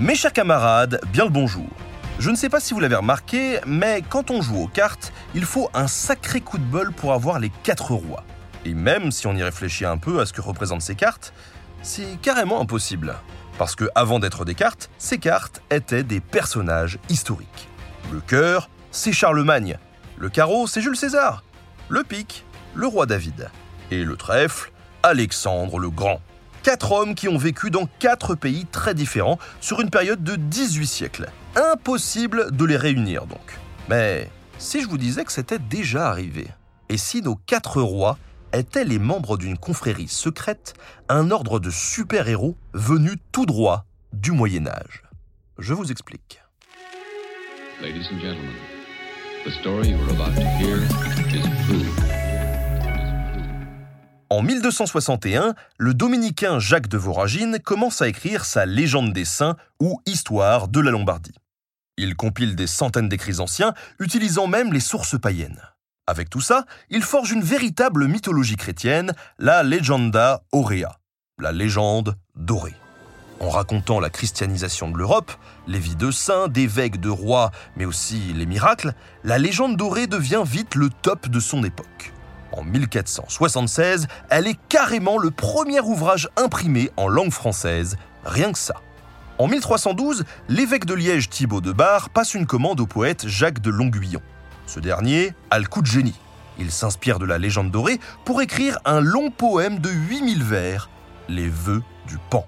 Mes chers camarades, bien le bonjour. Je ne sais pas si vous l'avez remarqué, mais quand on joue aux cartes, il faut un sacré coup de bol pour avoir les quatre rois. Et même si on y réfléchit un peu à ce que représentent ces cartes, c'est carrément impossible. Parce que avant d'être des cartes, ces cartes étaient des personnages historiques. Le cœur, c'est Charlemagne. Le carreau, c'est Jules César. Le pic, le roi David. Et le trèfle, Alexandre le Grand. Quatre hommes qui ont vécu dans quatre pays très différents sur une période de 18 siècles. Impossible de les réunir donc. Mais si je vous disais que c'était déjà arrivé Et si nos quatre rois étaient les membres d'une confrérie secrète, un ordre de super-héros venus tout droit du Moyen Âge Je vous explique. En 1261, le dominicain Jacques de Voragine commence à écrire sa Légende des saints ou Histoire de la Lombardie. Il compile des centaines d'écrits anciens, utilisant même les sources païennes. Avec tout ça, il forge une véritable mythologie chrétienne, la Legenda Aurea, la légende dorée. En racontant la christianisation de l'Europe, les vies de saints, d'évêques, de rois, mais aussi les miracles, la légende dorée devient vite le top de son époque. En 1476, elle est carrément le premier ouvrage imprimé en langue française, rien que ça. En 1312, l'évêque de Liège Thibaut de Bar passe une commande au poète Jacques de Longuillon. Ce dernier a le coup de génie. Il s'inspire de la légende dorée pour écrire un long poème de 8000 vers, Les vœux du Pan.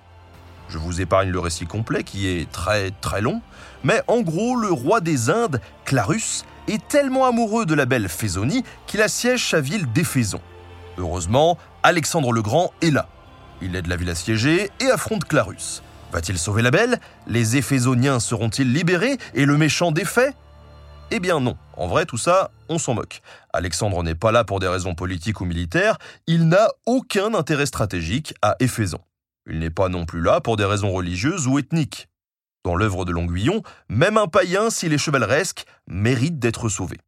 Je vous épargne le récit complet qui est très très long, mais en gros, le roi des Indes, Clarus, est tellement amoureux de la belle Fésonie qu'il assiège sa ville d'Éphéson. Heureusement, Alexandre le Grand est là. Il aide la ville assiégée et affronte Clarus. Va-t-il sauver la belle? Les Éphésoniens seront-ils libérés et le méchant défait Eh bien non, en vrai tout ça, on s'en moque. Alexandre n'est pas là pour des raisons politiques ou militaires, il n'a aucun intérêt stratégique à Éphéson. Il n'est pas non plus là pour des raisons religieuses ou ethniques. Dans l'œuvre de Longuillon, même un païen, s'il est chevaleresque, mérite d'être sauvé.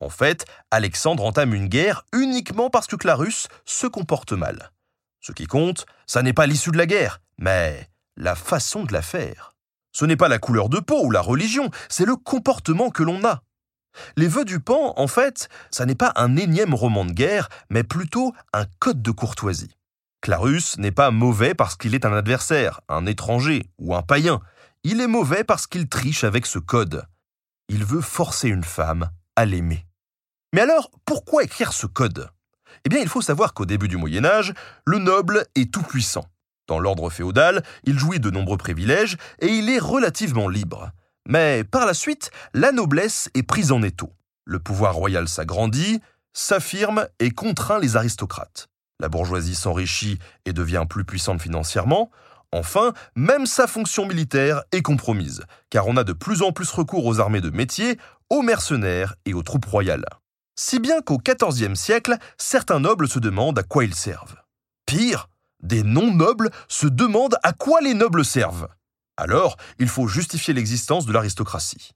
En fait, Alexandre entame une guerre uniquement parce que Clarus se comporte mal. Ce qui compte, ça n'est pas l'issue de la guerre, mais la façon de la faire. Ce n'est pas la couleur de peau ou la religion, c'est le comportement que l'on a. Les vœux du pan, en fait, ça n'est pas un énième roman de guerre, mais plutôt un code de courtoisie. Clarus n'est pas mauvais parce qu'il est un adversaire, un étranger ou un païen. Il est mauvais parce qu'il triche avec ce code. Il veut forcer une femme à l'aimer. Mais alors, pourquoi écrire ce code? Eh bien, il faut savoir qu'au début du Moyen Âge, le noble est tout-puissant. Dans l'ordre féodal, il jouit de nombreux privilèges et il est relativement libre. Mais par la suite, la noblesse est prise en étau. Le pouvoir royal s'agrandit, s'affirme et contraint les aristocrates. La bourgeoisie s'enrichit et devient plus puissante financièrement. Enfin, même sa fonction militaire est compromise, car on a de plus en plus recours aux armées de métier, aux mercenaires et aux troupes royales. Si bien qu'au XIVe siècle, certains nobles se demandent à quoi ils servent. Pire, des non-nobles se demandent à quoi les nobles servent. Alors, il faut justifier l'existence de l'aristocratie.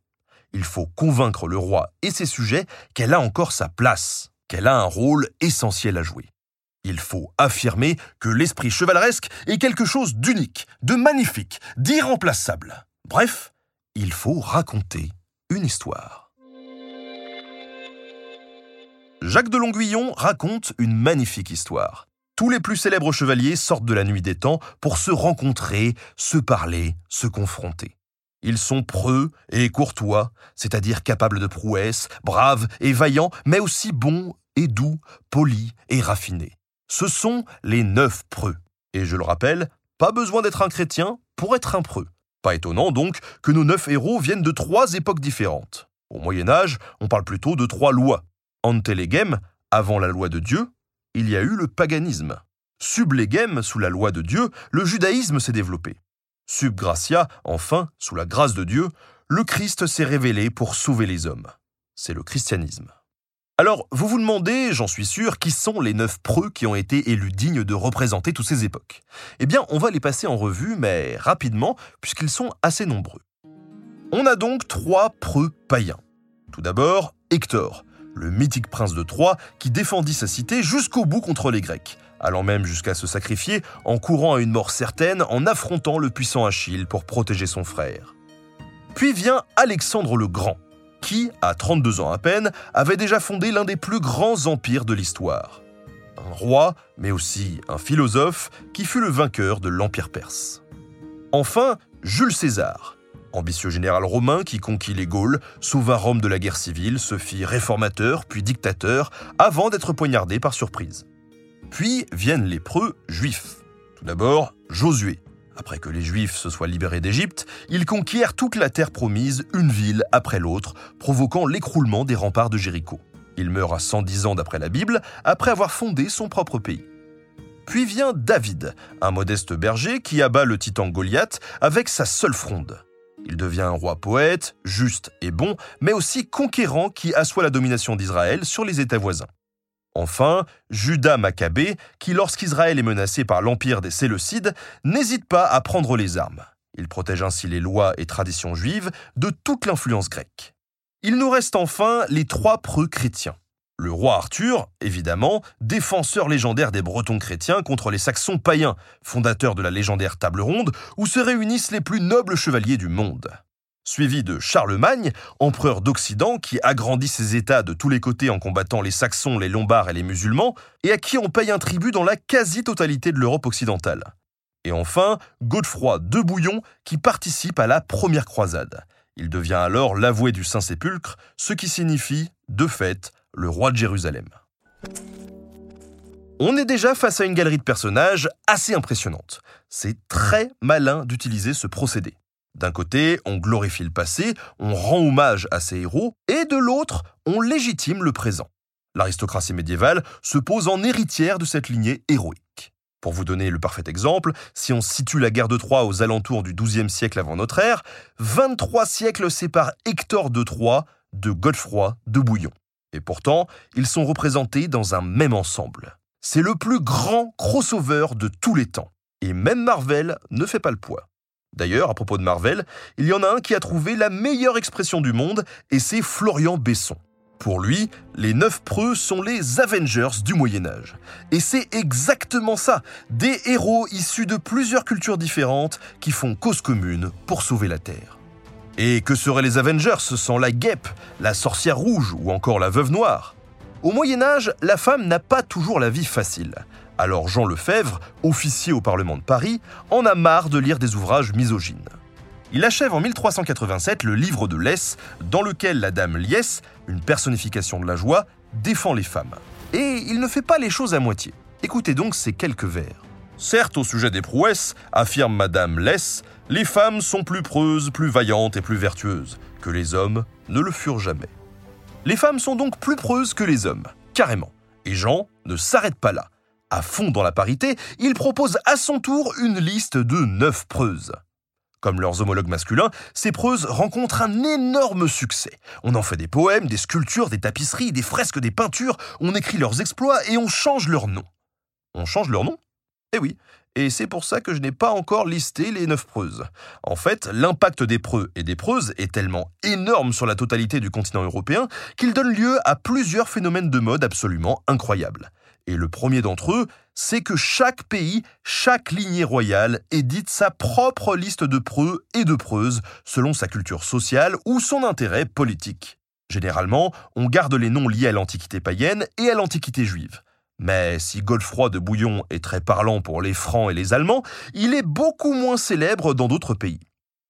Il faut convaincre le roi et ses sujets qu'elle a encore sa place, qu'elle a un rôle essentiel à jouer. Il faut affirmer que l'esprit chevaleresque est quelque chose d'unique, de magnifique, d'irremplaçable. Bref, il faut raconter une histoire. Jacques de Longuillon raconte une magnifique histoire. Tous les plus célèbres chevaliers sortent de la nuit des temps pour se rencontrer, se parler, se confronter. Ils sont preux et courtois, c'est-à-dire capables de prouesses, braves et vaillants, mais aussi bons et doux, polis et raffinés. Ce sont les neuf preux. Et je le rappelle, pas besoin d'être un chrétien pour être un preux. Pas étonnant donc que nos neuf héros viennent de trois époques différentes. Au Moyen Âge, on parle plutôt de trois lois. Antelegem, avant la loi de Dieu, il y a eu le paganisme. Sub legem, sous la loi de Dieu, le judaïsme s'est développé. Sub gratia, enfin, sous la grâce de Dieu, le Christ s'est révélé pour sauver les hommes. C'est le christianisme. Alors, vous vous demandez, j'en suis sûr, qui sont les neuf preux qui ont été élus dignes de représenter toutes ces époques Eh bien, on va les passer en revue, mais rapidement, puisqu'ils sont assez nombreux. On a donc trois preux païens. Tout d'abord, Hector, le mythique prince de Troie qui défendit sa cité jusqu'au bout contre les Grecs, allant même jusqu'à se sacrifier en courant à une mort certaine en affrontant le puissant Achille pour protéger son frère. Puis vient Alexandre le Grand, qui, à 32 ans à peine, avait déjà fondé l'un des plus grands empires de l'histoire. Un roi, mais aussi un philosophe, qui fut le vainqueur de l'Empire perse. Enfin, Jules César, ambitieux général romain qui conquit les Gaules, sauva Rome de la guerre civile, se fit réformateur puis dictateur, avant d'être poignardé par surprise. Puis viennent les preux juifs. Tout d'abord, Josué. Après que les Juifs se soient libérés d'Égypte, ils conquièrent toute la terre promise, une ville après l'autre, provoquant l'écroulement des remparts de Jéricho. Il meurt à 110 ans d'après la Bible, après avoir fondé son propre pays. Puis vient David, un modeste berger qui abat le titan Goliath avec sa seule fronde. Il devient un roi poète, juste et bon, mais aussi conquérant qui assoit la domination d'Israël sur les États voisins. Enfin, Judas Maccabée, qui lorsqu'Israël est menacé par l'empire des Séleucides, n'hésite pas à prendre les armes. Il protège ainsi les lois et traditions juives de toute l'influence grecque. Il nous reste enfin les trois preux chrétiens. Le roi Arthur, évidemment, défenseur légendaire des Bretons chrétiens contre les Saxons païens, fondateur de la légendaire table ronde où se réunissent les plus nobles chevaliers du monde suivi de Charlemagne, empereur d'Occident qui agrandit ses États de tous les côtés en combattant les Saxons, les Lombards et les musulmans, et à qui on paye un tribut dans la quasi-totalité de l'Europe occidentale. Et enfin, Godefroy de Bouillon qui participe à la première croisade. Il devient alors l'avoué du Saint-Sépulcre, ce qui signifie, de fait, le roi de Jérusalem. On est déjà face à une galerie de personnages assez impressionnante. C'est très malin d'utiliser ce procédé. D'un côté, on glorifie le passé, on rend hommage à ses héros, et de l'autre, on légitime le présent. L'aristocratie médiévale se pose en héritière de cette lignée héroïque. Pour vous donner le parfait exemple, si on situe la guerre de Troie aux alentours du XIIe siècle avant notre ère, 23 siècles séparent Hector de Troie de Godefroy de Bouillon. Et pourtant, ils sont représentés dans un même ensemble. C'est le plus grand crossover de tous les temps. Et même Marvel ne fait pas le poids. D'ailleurs, à propos de Marvel, il y en a un qui a trouvé la meilleure expression du monde, et c'est Florian Besson. Pour lui, les neuf preux sont les Avengers du Moyen Âge. Et c'est exactement ça, des héros issus de plusieurs cultures différentes qui font cause commune pour sauver la Terre. Et que seraient les Avengers sans la guêpe, la sorcière rouge ou encore la veuve noire? Au Moyen Âge, la femme n'a pas toujours la vie facile. Alors Jean Lefebvre, officier au Parlement de Paris, en a marre de lire des ouvrages misogynes. Il achève en 1387 le livre de Lès, dans lequel la dame Liès, une personnification de la joie, défend les femmes. Et il ne fait pas les choses à moitié. Écoutez donc ces quelques vers. Certes, au sujet des prouesses, affirme Madame Lès, les femmes sont plus preuses, plus vaillantes et plus vertueuses, que les hommes ne le furent jamais. Les femmes sont donc plus preuses que les hommes, carrément. Et Jean ne s'arrête pas là à fond dans la parité, il propose à son tour une liste de neuf preuses. Comme leurs homologues masculins, ces preuses rencontrent un énorme succès. On en fait des poèmes, des sculptures, des tapisseries, des fresques, des peintures, on écrit leurs exploits et on change leur nom. On change leur nom? Eh oui, et c'est pour ça que je n'ai pas encore listé les neuf preuses. En fait, l'impact des preux et des preuses est tellement énorme sur la totalité du continent européen qu'il donne lieu à plusieurs phénomènes de mode absolument incroyables. Et le premier d'entre eux, c'est que chaque pays, chaque lignée royale édite sa propre liste de preux et de preuses selon sa culture sociale ou son intérêt politique. Généralement, on garde les noms liés à l'Antiquité païenne et à l'Antiquité juive. Mais si Godefroy de Bouillon est très parlant pour les Francs et les Allemands, il est beaucoup moins célèbre dans d'autres pays.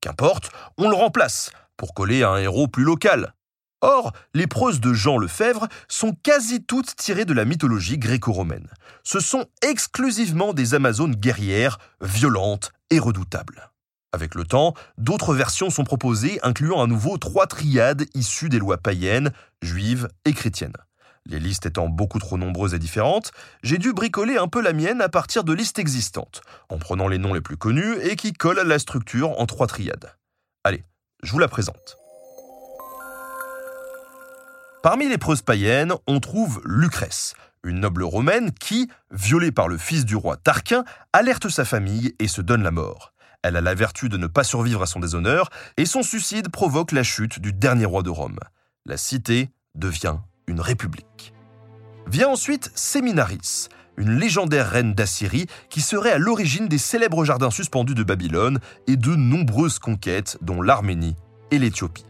Qu'importe, on le remplace pour coller un héros plus local. Or, les preuses de Jean Lefebvre sont quasi toutes tirées de la mythologie gréco-romaine. Ce sont exclusivement des Amazones guerrières, violentes et redoutables. Avec le temps, d'autres versions sont proposées incluant à nouveau trois triades issues des lois païennes, juives et chrétiennes. Les listes étant beaucoup trop nombreuses et différentes, j'ai dû bricoler un peu la mienne à partir de listes existantes, en prenant les noms les plus connus et qui collent à la structure en trois triades. Allez, je vous la présente. Parmi les preuses païennes, on trouve Lucrèce, une noble romaine qui, violée par le fils du roi Tarquin, alerte sa famille et se donne la mort. Elle a la vertu de ne pas survivre à son déshonneur, et son suicide provoque la chute du dernier roi de Rome. La cité devient une république. Vient ensuite Séminaris, une légendaire reine d'Assyrie qui serait à l'origine des célèbres jardins suspendus de Babylone et de nombreuses conquêtes, dont l'Arménie et l'Éthiopie.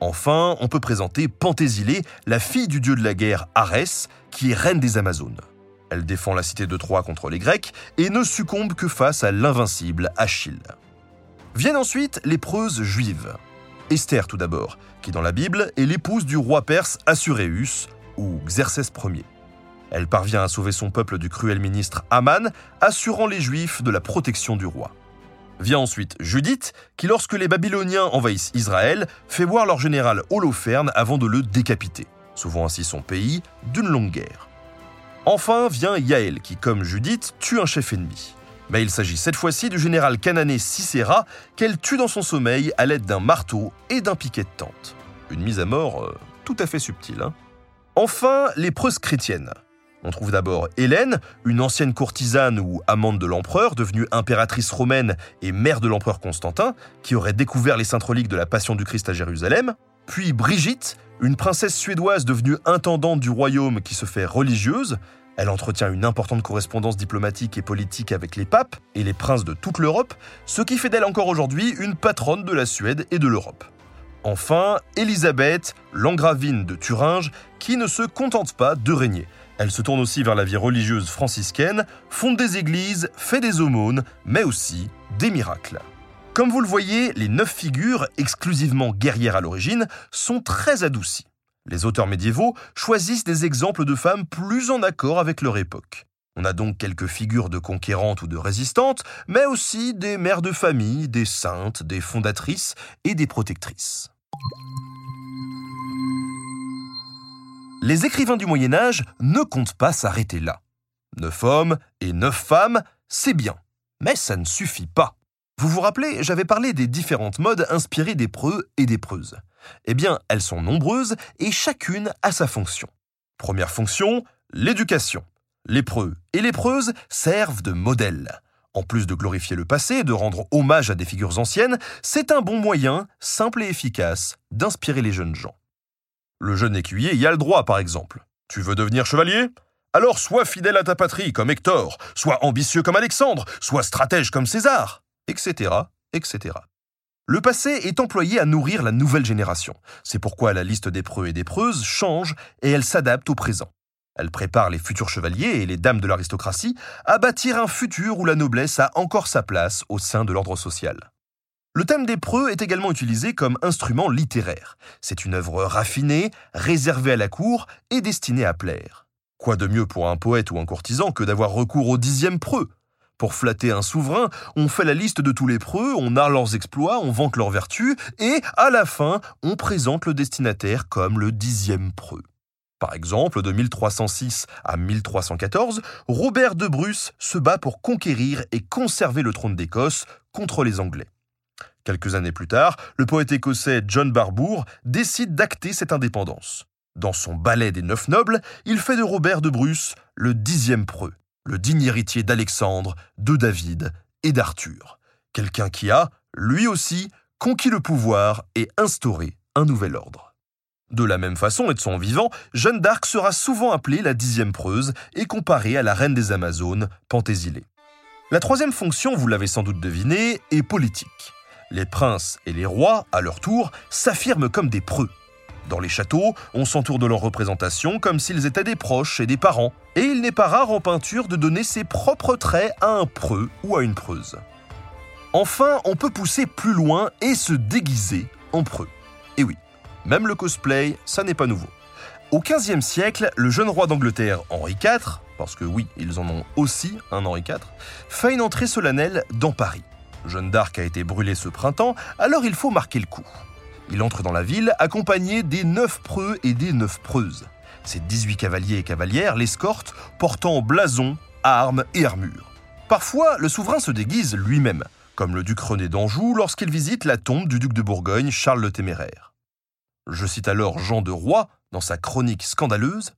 Enfin, on peut présenter Penthésile, la fille du dieu de la guerre Arès, qui est reine des Amazones. Elle défend la cité de Troie contre les Grecs et ne succombe que face à l'invincible Achille. Viennent ensuite les preuses juives. Esther tout d'abord, qui dans la Bible est l'épouse du roi perse Assuréus, ou Xerxès Ier. Elle parvient à sauver son peuple du cruel ministre Aman, assurant les Juifs de la protection du roi. Vient ensuite Judith, qui lorsque les Babyloniens envahissent Israël, fait voir leur général Holoferne avant de le décapiter, sauvant ainsi son pays d'une longue guerre. Enfin vient Yaël, qui comme Judith tue un chef ennemi. Mais il s'agit cette fois-ci du général canané Sisera, qu'elle tue dans son sommeil à l'aide d'un marteau et d'un piquet de tente. Une mise à mort euh, tout à fait subtile. Hein. enfin, les preuses chrétiennes. On trouve d'abord Hélène, une ancienne courtisane ou amante de l'empereur, devenue impératrice romaine et mère de l'empereur Constantin, qui aurait découvert les saintes reliques de la Passion du Christ à Jérusalem. Puis Brigitte, une princesse suédoise devenue intendante du royaume qui se fait religieuse. Elle entretient une importante correspondance diplomatique et politique avec les papes et les princes de toute l'Europe, ce qui fait d'elle encore aujourd'hui une patronne de la Suède et de l'Europe. Enfin, Élisabeth, l'engravine de Thuringe, qui ne se contente pas de régner. Elle se tourne aussi vers la vie religieuse franciscaine, fonde des églises, fait des aumônes, mais aussi des miracles. Comme vous le voyez, les neuf figures, exclusivement guerrières à l'origine, sont très adoucies. Les auteurs médiévaux choisissent des exemples de femmes plus en accord avec leur époque. On a donc quelques figures de conquérantes ou de résistantes, mais aussi des mères de famille, des saintes, des fondatrices et des protectrices. Les écrivains du Moyen Âge ne comptent pas s'arrêter là. Neuf hommes et neuf femmes, c'est bien, mais ça ne suffit pas. Vous vous rappelez, j'avais parlé des différentes modes inspirées des preux et des preuses. Eh bien, elles sont nombreuses et chacune a sa fonction. Première fonction, l'éducation. Les preux et les preuses servent de modèle. En plus de glorifier le passé, de rendre hommage à des figures anciennes, c'est un bon moyen, simple et efficace, d'inspirer les jeunes gens. Le jeune écuyer y a le droit, par exemple. Tu veux devenir chevalier? Alors sois fidèle à ta patrie, comme Hector, sois ambitieux comme Alexandre, sois stratège comme César, etc., etc. Le passé est employé à nourrir la nouvelle génération. C'est pourquoi la liste des preux et des preuses change et elle s'adapte au présent. Elle prépare les futurs chevaliers et les dames de l'aristocratie à bâtir un futur où la noblesse a encore sa place au sein de l'ordre social. Le thème des preux est également utilisé comme instrument littéraire. C'est une œuvre raffinée, réservée à la cour et destinée à plaire. Quoi de mieux pour un poète ou un courtisan que d'avoir recours au dixième preux? Pour flatter un souverain, on fait la liste de tous les preux, on narre leurs exploits, on vante leurs vertus, et à la fin, on présente le destinataire comme le dixième preux. Par exemple, de 1306 à 1314, Robert de Bruce se bat pour conquérir et conserver le trône d'Écosse contre les Anglais. Quelques années plus tard, le poète écossais John Barbour décide d'acter cette indépendance. Dans son ballet des Neuf Nobles, il fait de Robert de Bruce le dixième preux, le digne héritier d'Alexandre, de David et d'Arthur. Quelqu'un qui a, lui aussi, conquis le pouvoir et instauré un nouvel ordre. De la même façon et de son vivant, Jeanne d'Arc sera souvent appelée la dixième preuse et comparée à la reine des Amazones, Penthésile. La troisième fonction, vous l'avez sans doute deviné, est politique. Les princes et les rois, à leur tour, s'affirment comme des preux. Dans les châteaux, on s'entoure de leurs représentations comme s'ils étaient des proches et des parents, et il n'est pas rare en peinture de donner ses propres traits à un preux ou à une preuse. Enfin, on peut pousser plus loin et se déguiser en preux. Et oui, même le cosplay, ça n'est pas nouveau. Au XVe siècle, le jeune roi d'Angleterre Henri IV, parce que oui, ils en ont aussi un Henri IV, fait une entrée solennelle dans Paris. Jeanne d'Arc a été brûlée ce printemps, alors il faut marquer le coup. Il entre dans la ville accompagné des neuf preux et des neuf preuses. Ses 18 cavaliers et cavalières l'escortent, portant blason, armes et armures. Parfois, le souverain se déguise lui-même, comme le duc René d'Anjou lorsqu'il visite la tombe du duc de Bourgogne Charles le Téméraire. Je cite alors Jean de Roy dans sa chronique scandaleuse.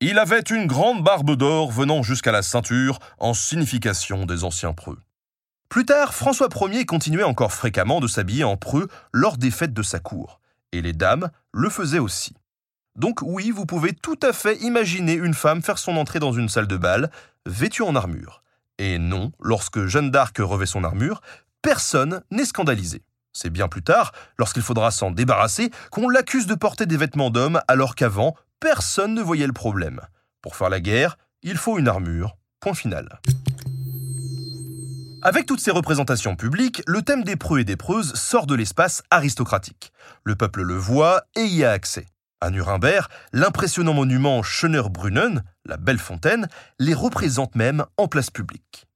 Il avait une grande barbe d'or venant jusqu'à la ceinture en signification des anciens preux. Plus tard, François Ier continuait encore fréquemment de s'habiller en preux lors des fêtes de sa cour, et les dames le faisaient aussi. Donc oui, vous pouvez tout à fait imaginer une femme faire son entrée dans une salle de bal, vêtue en armure. Et non, lorsque Jeanne d'Arc revêt son armure, personne n'est scandalisé. C'est bien plus tard, lorsqu'il faudra s'en débarrasser, qu'on l'accuse de porter des vêtements d'homme alors qu'avant, personne ne voyait le problème. Pour faire la guerre, il faut une armure. Point final. Avec toutes ces représentations publiques, le thème des preux et des preuses sort de l'espace aristocratique. Le peuple le voit et y a accès. À Nuremberg, l'impressionnant monument Schönerbrunnen, la belle fontaine, les représente même en place publique.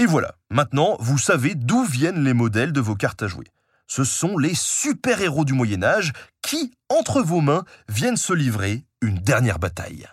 Et voilà, maintenant vous savez d'où viennent les modèles de vos cartes à jouer ce sont les super-héros du Moyen Âge qui, entre vos mains, viennent se livrer une dernière bataille.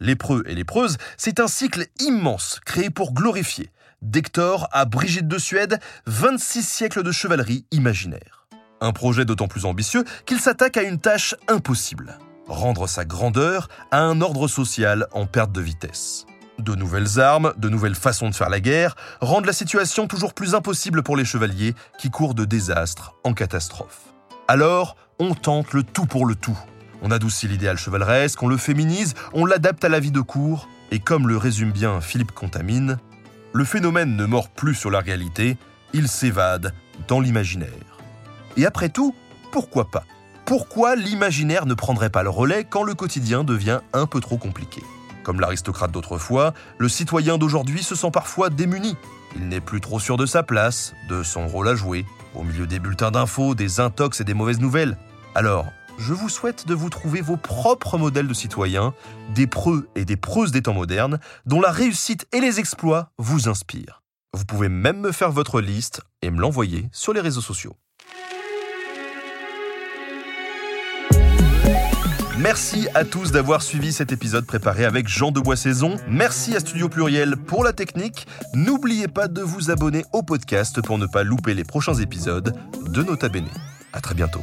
Lépreux et lépreuse, c'est un cycle immense créé pour glorifier, d'Hector à Brigitte de Suède, 26 siècles de chevalerie imaginaire. Un projet d'autant plus ambitieux qu'il s'attaque à une tâche impossible, rendre sa grandeur à un ordre social en perte de vitesse. De nouvelles armes, de nouvelles façons de faire la guerre rendent la situation toujours plus impossible pour les chevaliers qui courent de désastre en catastrophe. Alors, on tente le tout pour le tout. On adoucit l'idéal chevaleresque, on le féminise, on l'adapte à la vie de cour, et comme le résume bien Philippe Contamine, le phénomène ne mord plus sur la réalité, il s'évade dans l'imaginaire. Et après tout, pourquoi pas? Pourquoi l'imaginaire ne prendrait pas le relais quand le quotidien devient un peu trop compliqué? Comme l'aristocrate d'autrefois, le citoyen d'aujourd'hui se sent parfois démuni. Il n'est plus trop sûr de sa place, de son rôle à jouer, au milieu des bulletins d'infos, des intox et des mauvaises nouvelles. Alors, je vous souhaite de vous trouver vos propres modèles de citoyens, des preux et des preuses des temps modernes, dont la réussite et les exploits vous inspirent. Vous pouvez même me faire votre liste et me l'envoyer sur les réseaux sociaux. Merci à tous d'avoir suivi cet épisode préparé avec Jean de Boissaison. Merci à Studio Pluriel pour la technique. N'oubliez pas de vous abonner au podcast pour ne pas louper les prochains épisodes de Nota Bene. À très bientôt.